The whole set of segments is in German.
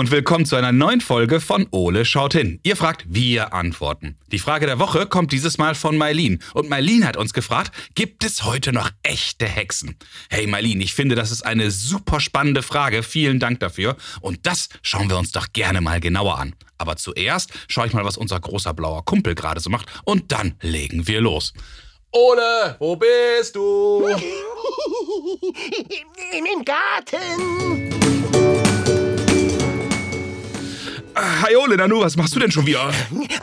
und willkommen zu einer neuen Folge von Ole schaut hin. Ihr fragt, wir antworten. Die Frage der Woche kommt dieses Mal von Mailin. Und Mailin hat uns gefragt, gibt es heute noch echte Hexen? Hey Mailin, ich finde, das ist eine super spannende Frage. Vielen Dank dafür. Und das schauen wir uns doch gerne mal genauer an. Aber zuerst schaue ich mal, was unser großer blauer Kumpel gerade so macht. Und dann legen wir los. Ole, wo bist du? Im Garten. Hi Ole, Nanu, was machst du denn schon wieder?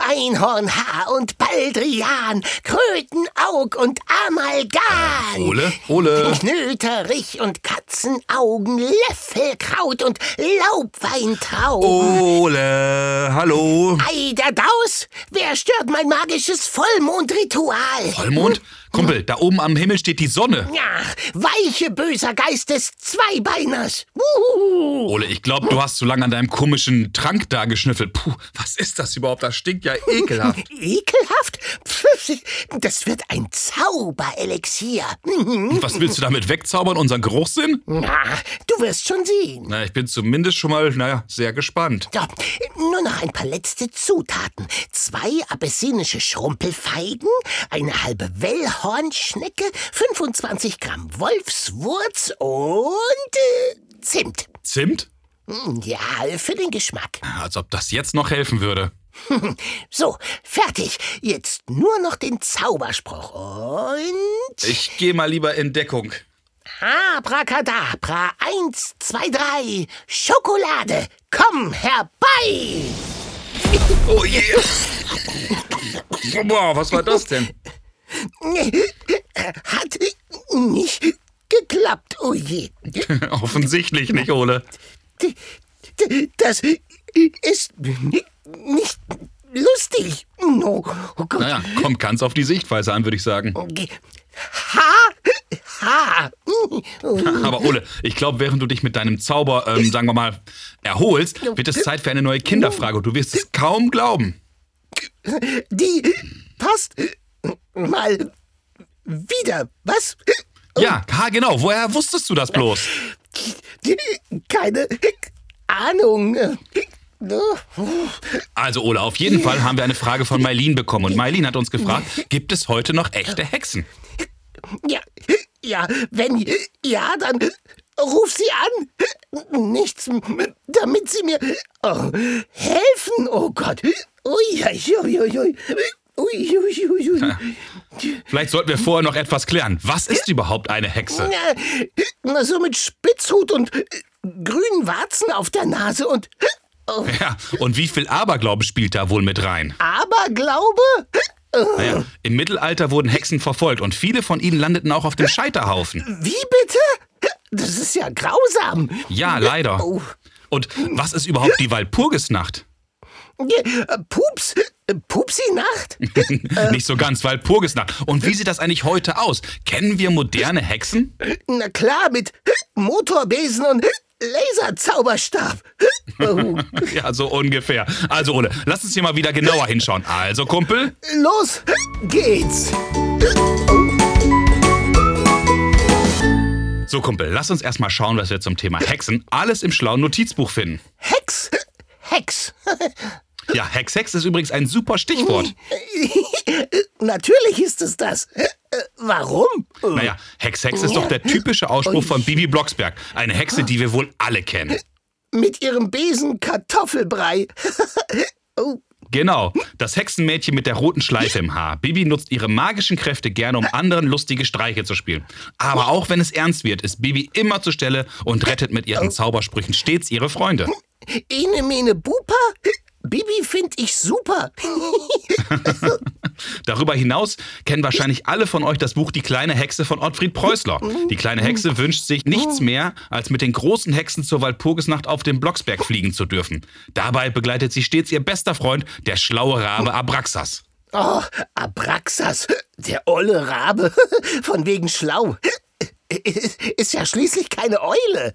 Einhornhaar und Baldrian, Krötenaug und Amalgam. Ole, Ole. Knöterich und Katzenaugen, Löffelkraut und Laubweintrauben. Ole, hallo. Eiderdaus, wer stört mein magisches Vollmondritual? Vollmond? Kumpel, da oben am Himmel steht die Sonne. Ja, weiche böser Geist des Zweibeiners. Uhuhu. Ole, ich glaube, du hast zu lange an deinem komischen Trank da geschnüffelt. Puh, was ist das überhaupt? Das stinkt ja ekelhaft. Ekelhaft? Pff, Das wird ein Zauberelixier. Was willst du damit wegzaubern, unseren Geruchssinn? Na, du wirst schon sehen. Na, ich bin zumindest schon mal, naja, sehr gespannt. So, nur noch ein paar letzte Zutaten. Zwei abessinische Schrumpelfeigen, eine halbe Wellhornschnecke, 25 Gramm Wolfswurz und äh, Zimt. Zimt? Hm, Ja, für den Geschmack. Als ob das jetzt noch helfen würde. So, fertig. Jetzt nur noch den Zauberspruch. Und... Ich gehe mal lieber in Deckung. Abracadabra, eins, zwei, drei, Schokolade, komm herbei! Oh je. Boah, was war das denn? Hat nicht geklappt, oh je. Offensichtlich nicht, Ole. Das ist nicht lustig. Oh, oh Gott. Naja, kommt ganz auf die Sichtweise an, würde ich sagen. Ha! Ha! Aber Ole, ich glaube, während du dich mit deinem Zauber, ähm, sagen wir mal, erholst, wird es Zeit für eine neue Kinderfrage. Du wirst es kaum glauben. Die passt mal wieder. Was? Ja, ha, genau. Woher wusstest du das bloß? Keine Ahnung. Also, Ole, auf jeden Fall haben wir eine Frage von Mailin bekommen. Und Mailin hat uns gefragt, gibt es heute noch echte Hexen? Ja, ja, wenn ja, dann ruf sie an. Nichts, damit sie mir oh, helfen. Oh Gott. Ui, ui, ui, ui. Ui, ui, ui, ui. Vielleicht sollten wir vorher noch etwas klären. Was ist überhaupt eine Hexe? Na, so mit Spitzhut und äh, grünen Warzen auf der Nase und oh, Ja, und wie viel Aberglaube spielt da wohl mit rein? Aberglaube? Naja, im Mittelalter wurden Hexen verfolgt und viele von ihnen landeten auch auf dem Scheiterhaufen. Wie bitte? Das ist ja grausam. Ja, leider. Oh. Und was ist überhaupt die Walpurgisnacht? Äh, Pups? Äh, Pupsi-Nacht? Nicht so ganz Walpurgisnacht. Und wie sieht das eigentlich heute aus? Kennen wir moderne Hexen? Na klar, mit Motorbesen und Laserzauberstab. Oh. Ja, so ungefähr. Also, Ole, lass uns hier mal wieder genauer hinschauen. Also, Kumpel, Los geht's. so Kumpel, lass uns erstmal schauen, was wir zum Thema Hexen alles im schlauen Notizbuch finden. Hex. Hex. Ja, Hex Hex ist übrigens ein super Stichwort. Natürlich ist es das. Äh, Warum? Naja, Hex Hex ist doch der typische Ausspruch von Bibi Blocksberg. Eine Hexe, die wir wohl alle kennen. Mit ihrem Besen Kartoffelbrei. oh. Genau, das Hexenmädchen mit der roten Schleife im Haar. Bibi nutzt ihre magischen Kräfte gerne, um anderen lustige Streiche zu spielen. Aber auch wenn es ernst wird, ist Bibi immer zur Stelle und rettet mit ihren Zaubersprüchen stets ihre Freunde. Ene mene Bupa? Bibi find ich super. Darüber hinaus kennen wahrscheinlich alle von euch das Buch Die kleine Hexe von Ottfried Preußler. Die kleine Hexe wünscht sich nichts mehr, als mit den großen Hexen zur Walpurgisnacht auf den Blocksberg fliegen zu dürfen. Dabei begleitet sie stets ihr bester Freund, der schlaue Rabe Abraxas. Oh, Abraxas, der olle Rabe. Von wegen schlau. Ist ja schließlich keine Eule.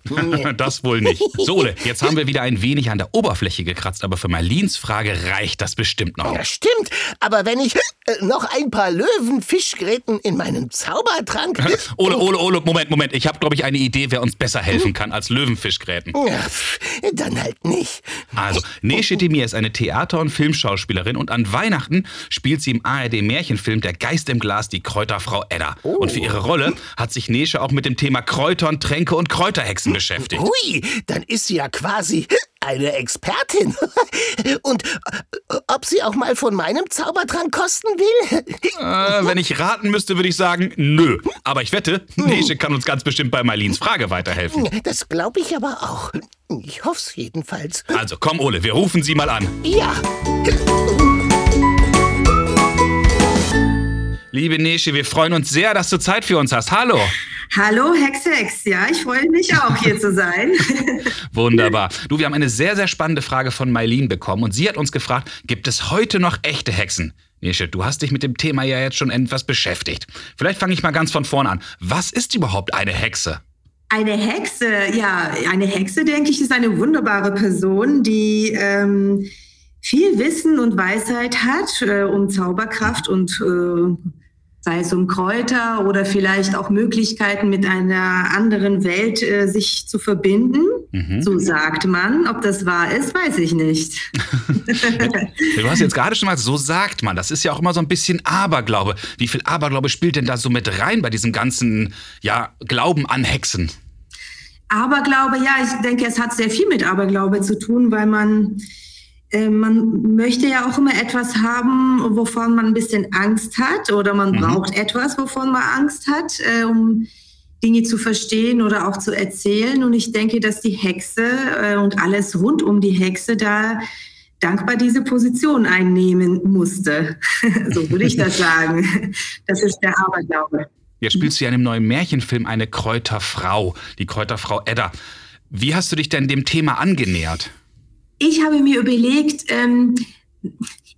das wohl nicht. So, Ole, jetzt haben wir wieder ein wenig an der Oberfläche gekratzt, aber für Marlins Frage reicht das bestimmt noch. Ja, stimmt. Aber wenn ich äh, noch ein paar Löwenfischgräten in meinem Zaubertrank... Ole, Ole, Ole, Moment, Moment. Ich habe, glaube ich, eine Idee, wer uns besser helfen kann als Löwenfischgräten. Ja, dann halt nicht. Also, Nesche Demir ist eine Theater- und Filmschauspielerin und an Weihnachten spielt sie im ARD-Märchenfilm Der Geist im Glas die Kräuterfrau Edda. Oh. Und für ihre Rolle hat sich Nesche auch mit dem Thema Kräutern, Tränke und Kräuterhexen beschäftigt. Ui, dann ist sie ja quasi eine Expertin. Und äh, ob sie auch mal von meinem Zaubertrank kosten will? Äh, wenn ich raten müsste, würde ich sagen, nö. Aber ich wette, hm. Nesche kann uns ganz bestimmt bei Marlins Frage weiterhelfen. Das glaube ich aber auch. Ich hoffe es jedenfalls. Also komm, Ole, wir rufen sie mal an. Ja. Liebe Nesche, wir freuen uns sehr, dass du Zeit für uns hast. Hallo. Hallo Hexex, ja, ich freue mich auch hier zu sein. Wunderbar. Du, wir haben eine sehr, sehr spannende Frage von Mailin bekommen und sie hat uns gefragt, gibt es heute noch echte Hexen? Nesche, du hast dich mit dem Thema ja jetzt schon etwas beschäftigt. Vielleicht fange ich mal ganz von vorn an. Was ist überhaupt eine Hexe? Eine Hexe, ja, eine Hexe, denke ich, ist eine wunderbare Person, die ähm, viel Wissen und Weisheit hat äh, um Zauberkraft und äh, sei es um Kräuter oder vielleicht auch Möglichkeiten mit einer anderen Welt äh, sich zu verbinden. Mhm. So sagt man. Ob das wahr ist, weiß ich nicht. du hast jetzt gerade schon mal, so sagt man. Das ist ja auch immer so ein bisschen Aberglaube. Wie viel Aberglaube spielt denn da so mit rein bei diesem ganzen ja, Glauben an Hexen? Aberglaube, ja, ich denke, es hat sehr viel mit Aberglaube zu tun, weil man man möchte ja auch immer etwas haben, wovon man ein bisschen Angst hat oder man mhm. braucht etwas, wovon man Angst hat, äh, um Dinge zu verstehen oder auch zu erzählen. Und ich denke, dass die Hexe äh, und alles rund um die Hexe da dankbar diese Position einnehmen musste. so würde ich das sagen. Das ist der Aberglaube. Jetzt spielst du ja in einem neuen Märchenfilm eine Kräuterfrau, die Kräuterfrau Edda. Wie hast du dich denn dem Thema angenähert? Ich habe mir überlegt, ähm,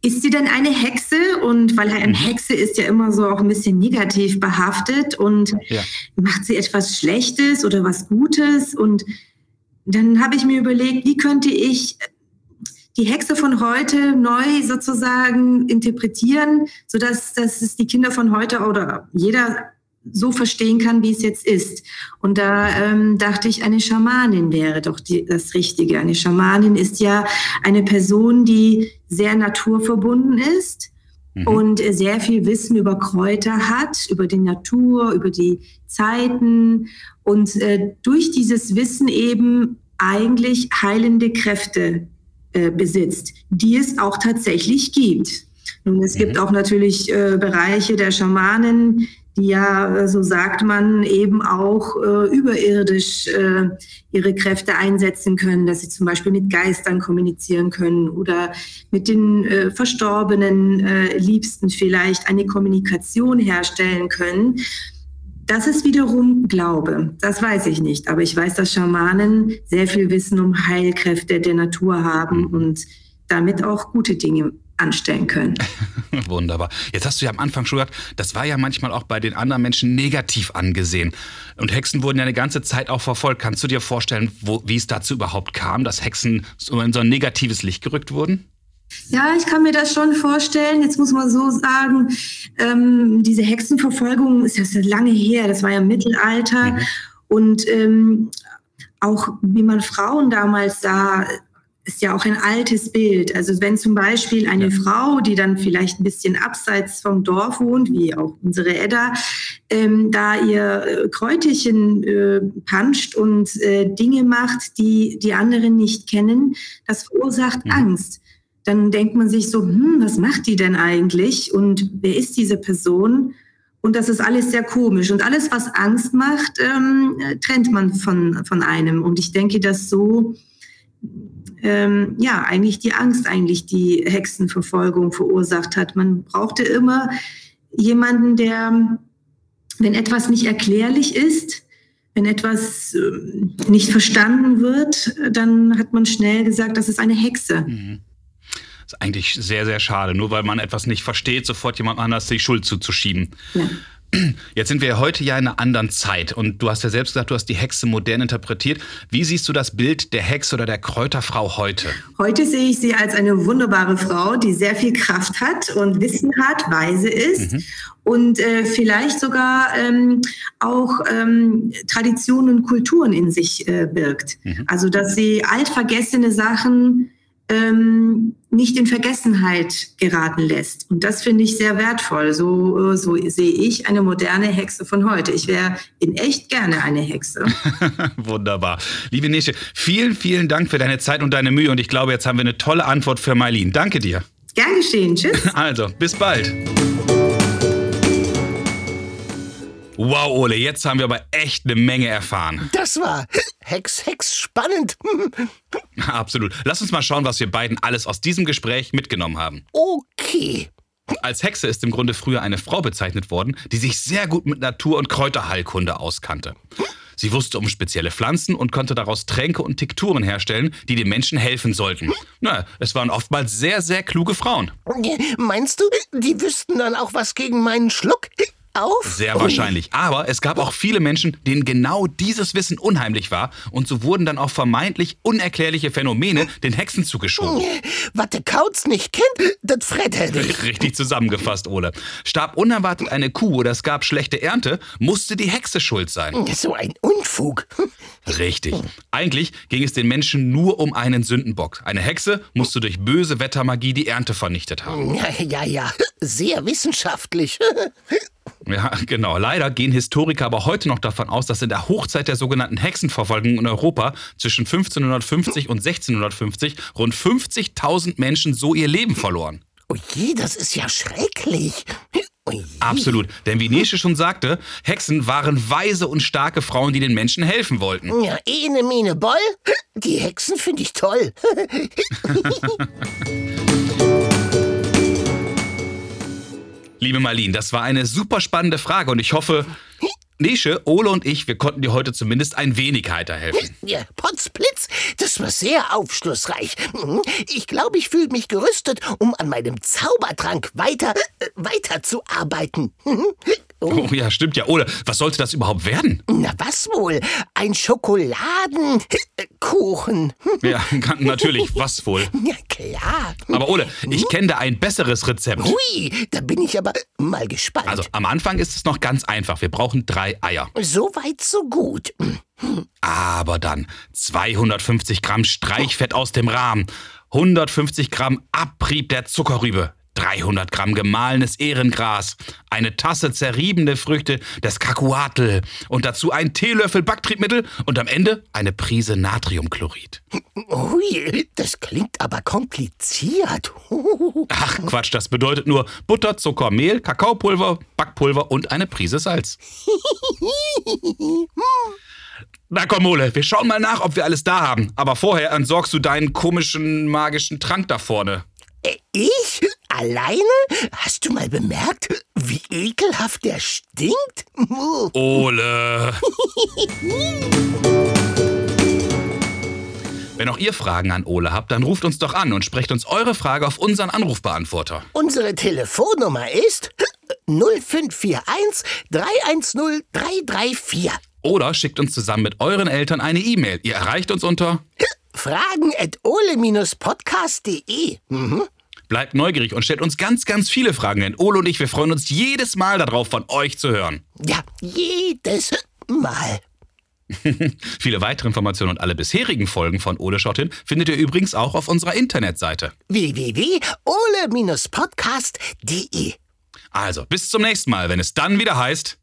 ist sie denn eine Hexe? Und weil eine mhm. Hexe ist ja immer so auch ein bisschen negativ behaftet und ja. macht sie etwas Schlechtes oder was Gutes? Und dann habe ich mir überlegt, wie könnte ich die Hexe von heute neu sozusagen interpretieren, sodass dass es die Kinder von heute oder jeder so verstehen kann, wie es jetzt ist. Und da ähm, dachte ich, eine Schamanin wäre doch die, das Richtige. Eine Schamanin ist ja eine Person, die sehr naturverbunden ist mhm. und sehr viel Wissen über Kräuter hat, über die Natur, über die Zeiten und äh, durch dieses Wissen eben eigentlich heilende Kräfte äh, besitzt, die es auch tatsächlich gibt. Nun, es mhm. gibt auch natürlich äh, Bereiche der Schamanen, die ja, so sagt man, eben auch äh, überirdisch äh, ihre Kräfte einsetzen können, dass sie zum Beispiel mit Geistern kommunizieren können oder mit den äh, verstorbenen äh, Liebsten vielleicht eine Kommunikation herstellen können. Das ist wiederum Glaube. Das weiß ich nicht. Aber ich weiß, dass Schamanen sehr viel Wissen um Heilkräfte der Natur haben und damit auch gute Dinge anstellen können. Wunderbar. Jetzt hast du ja am Anfang schon gesagt, das war ja manchmal auch bei den anderen Menschen negativ angesehen. Und Hexen wurden ja eine ganze Zeit auch verfolgt. Kannst du dir vorstellen, wo, wie es dazu überhaupt kam, dass Hexen so in so ein negatives Licht gerückt wurden? Ja, ich kann mir das schon vorstellen. Jetzt muss man so sagen, ähm, diese Hexenverfolgung ist ja lange her, das war ja im Mittelalter. Mhm. Und ähm, auch wie man Frauen damals sah, ist ja auch ein altes Bild. Also wenn zum Beispiel eine ja. Frau, die dann vielleicht ein bisschen abseits vom Dorf wohnt, wie auch unsere Edda, ähm, da ihr äh, Kräuterchen äh, panscht und äh, Dinge macht, die die anderen nicht kennen, das verursacht mhm. Angst. Dann denkt man sich so, hm, was macht die denn eigentlich und wer ist diese Person? Und das ist alles sehr komisch. Und alles, was Angst macht, ähm, trennt man von, von einem. Und ich denke, dass so ähm, ja eigentlich die Angst eigentlich die Hexenverfolgung verursacht hat. Man brauchte immer jemanden, der, wenn etwas nicht erklärlich ist, wenn etwas äh, nicht verstanden wird, dann hat man schnell gesagt, das ist eine Hexe. Mhm. Das ist eigentlich sehr, sehr schade. Nur weil man etwas nicht versteht, sofort jemand anders die Schuld zuzuschieben. Ja. Jetzt sind wir heute ja in einer anderen Zeit und du hast ja selbst gesagt, du hast die Hexe modern interpretiert. Wie siehst du das Bild der Hexe oder der Kräuterfrau heute? Heute sehe ich sie als eine wunderbare Frau, die sehr viel Kraft hat und Wissen hat, weise ist mhm. und äh, vielleicht sogar ähm, auch ähm, Traditionen und Kulturen in sich äh, birgt. Mhm. Also dass sie altvergessene Sachen ähm, nicht in Vergessenheit geraten lässt. Und das finde ich sehr wertvoll. So, äh, so sehe ich eine moderne Hexe von heute. Ich wäre in echt gerne eine Hexe. Wunderbar. Liebe Nische, vielen, vielen Dank für deine Zeit und deine Mühe. Und ich glaube, jetzt haben wir eine tolle Antwort für Marlene. Danke dir. Gern geschehen. Tschüss. Also, bis bald. Wow, Ole, jetzt haben wir aber echt eine Menge erfahren. Das war Hex, Hex, spannend. Absolut. Lass uns mal schauen, was wir beiden alles aus diesem Gespräch mitgenommen haben. Okay. Als Hexe ist im Grunde früher eine Frau bezeichnet worden, die sich sehr gut mit Natur- und Kräuterheilkunde auskannte. Sie wusste um spezielle Pflanzen und konnte daraus Tränke und Tikturen herstellen, die den Menschen helfen sollten. Na, es waren oftmals sehr, sehr kluge Frauen. Meinst du, die wüssten dann auch was gegen meinen Schluck? Auf? Sehr wahrscheinlich. Aber es gab auch viele Menschen, denen genau dieses Wissen unheimlich war und so wurden dann auch vermeintlich unerklärliche Phänomene den Hexen zugeschoben. Was der Kauz nicht kennt, das fret er nicht. Richtig zusammengefasst, Ole. Starb unerwartet eine Kuh oder es gab schlechte Ernte, musste die Hexe schuld sein. So ein Unfug. Richtig. Eigentlich ging es den Menschen nur um einen Sündenbock. Eine Hexe musste durch böse Wettermagie die Ernte vernichtet haben. Ja, ja, ja. Sehr wissenschaftlich. Ja, genau. Leider gehen Historiker aber heute noch davon aus, dass in der Hochzeit der sogenannten Hexenverfolgung in Europa zwischen 1550 und 1650 rund 50.000 Menschen so ihr Leben verloren. Oh je, das ist ja schrecklich. Oh Absolut. Denn wie Nesche schon sagte, Hexen waren weise und starke Frauen, die den Menschen helfen wollten. Ja, ene, mene, boll. Die Hexen finde ich toll. Liebe Marlene, das war eine super spannende Frage und ich hoffe, Nische, Ole und ich, wir konnten dir heute zumindest ein wenig weiterhelfen. Ja, Potzblitz, das war sehr aufschlussreich. Ich glaube, ich fühle mich gerüstet, um an meinem Zaubertrank weiter, äh, weiterzuarbeiten. Oh. oh ja, stimmt ja. Ole, was sollte das überhaupt werden? Na was wohl? Ein Schokoladenkuchen. Ja, natürlich, was wohl? Ja, klar. Aber Ole, ich hm? kenne da ein besseres Rezept. Hui, da bin ich aber mal gespannt. Also, am Anfang ist es noch ganz einfach. Wir brauchen drei Eier. So weit, so gut. Aber dann 250 Gramm Streichfett aus dem Rahmen, 150 Gramm Abrieb der Zuckerrübe, 300 Gramm gemahlenes Ehrengras, eine Tasse zerriebene Früchte des Kakuatl und dazu ein Teelöffel Backtriebmittel und am Ende eine Prise Natriumchlorid. Ui, das klingt aber kompliziert. Ach Quatsch, das bedeutet nur Butter, Zucker, Mehl, Kakaopulver, Backpulver und eine Prise Salz. Na komm, Ole, wir schauen mal nach, ob wir alles da haben. Aber vorher entsorgst du deinen komischen magischen Trank da vorne. Äh, ich? Alleine? Hast du mal bemerkt, wie ekelhaft der stinkt? Ole. Wenn auch ihr Fragen an Ole habt, dann ruft uns doch an und sprecht uns eure Frage auf unseren Anrufbeantworter. Unsere Telefonnummer ist 0541 310 334. Oder schickt uns zusammen mit euren Eltern eine E-Mail. Ihr erreicht uns unter fragen at ole-podcast.de. Mhm. Bleibt neugierig und stellt uns ganz, ganz viele Fragen, denn Ole und ich, wir freuen uns jedes Mal darauf, von euch zu hören. Ja, jedes Mal. Viele weitere Informationen und alle bisherigen Folgen von Ole Schottin findet ihr übrigens auch auf unserer Internetseite www.ole-podcast.de. Also, bis zum nächsten Mal, wenn es dann wieder heißt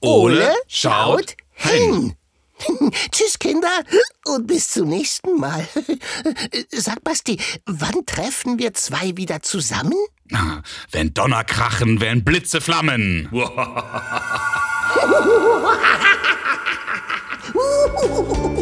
Ole, Ole schaut hin. hin. Tschüss, Kinder, und bis zum nächsten Mal. Sag, Basti, wann treffen wir zwei wieder zusammen? Wenn Donner krachen, wenn Blitze flammen.